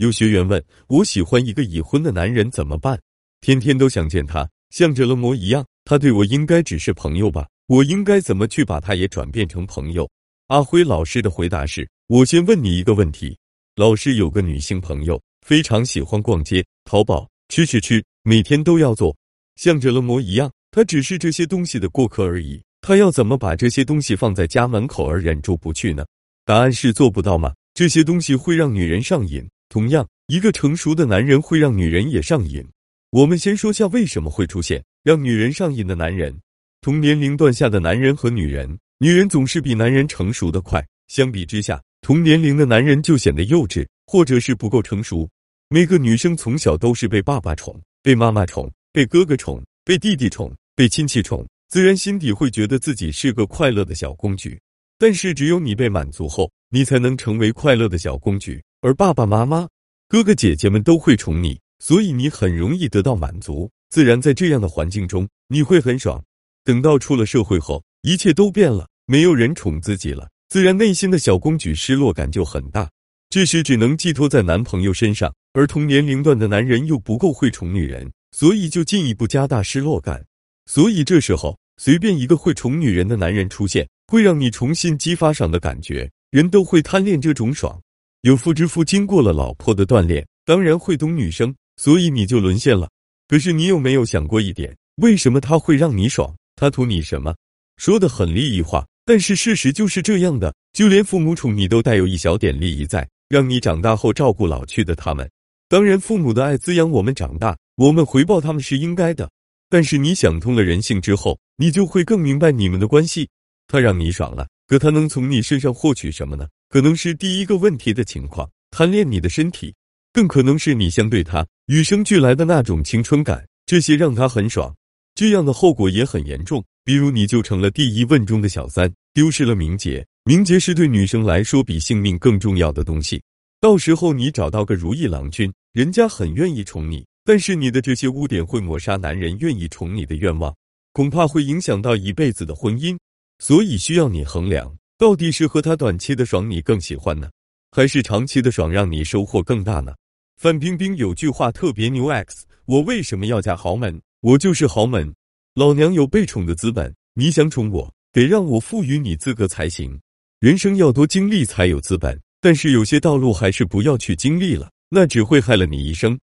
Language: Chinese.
有学员问：“我喜欢一个已婚的男人怎么办？天天都想见他，像着了魔一样。他对我应该只是朋友吧？我应该怎么去把他也转变成朋友？”阿辉老师的回答是：“我先问你一个问题。老师有个女性朋友，非常喜欢逛街、淘宝、吃吃吃，每天都要做，像着了魔一样。他只是这些东西的过客而已。他要怎么把这些东西放在家门口而忍住不去呢？答案是做不到吗？这些东西会让女人上瘾。”同样，一个成熟的男人会让女人也上瘾。我们先说下为什么会出现让女人上瘾的男人。同年龄段下的男人和女人，女人总是比男人成熟的快。相比之下，同年龄的男人就显得幼稚，或者是不够成熟。每个女生从小都是被爸爸宠、被妈妈宠、被哥哥宠、被弟弟宠、被亲戚宠，自然心底会觉得自己是个快乐的小公举。但是，只有你被满足后，你才能成为快乐的小公举。而爸爸妈妈、哥哥姐姐们都会宠你，所以你很容易得到满足。自然在这样的环境中，你会很爽。等到出了社会后，一切都变了，没有人宠自己了，自然内心的小公举失落感就很大。这时只能寄托在男朋友身上，而同年龄段的男人又不够会宠女人，所以就进一步加大失落感。所以这时候，随便一个会宠女人的男人出现，会让你重新激发爽的感觉，人都会贪恋这种爽。有妇之夫经过了老婆的锻炼，当然会懂女生，所以你就沦陷了。可是你有没有想过一点？为什么他会让你爽？他图你什么？说的很利益化，但是事实就是这样的。就连父母宠你都带有一小点利益在，让你长大后照顾老去的他们。当然，父母的爱滋养我们长大，我们回报他们是应该的。但是你想通了人性之后，你就会更明白你们的关系。他让你爽了，可他能从你身上获取什么呢？可能是第一个问题的情况，贪恋你的身体，更可能是你相对他与生俱来的那种青春感，这些让他很爽。这样的后果也很严重，比如你就成了第一问中的小三，丢失了名节。名节是对女生来说比性命更重要的东西。到时候你找到个如意郎君，人家很愿意宠你，但是你的这些污点会抹杀男人愿意宠你的愿望，恐怕会影响到一辈子的婚姻。所以需要你衡量。到底是和他短期的爽你更喜欢呢，还是长期的爽让你收获更大呢？范冰冰有句话特别牛 X，我为什么要嫁豪门？我就是豪门，老娘有被宠的资本。你想宠我，得让我赋予你资格才行。人生要多经历才有资本，但是有些道路还是不要去经历了，那只会害了你一生。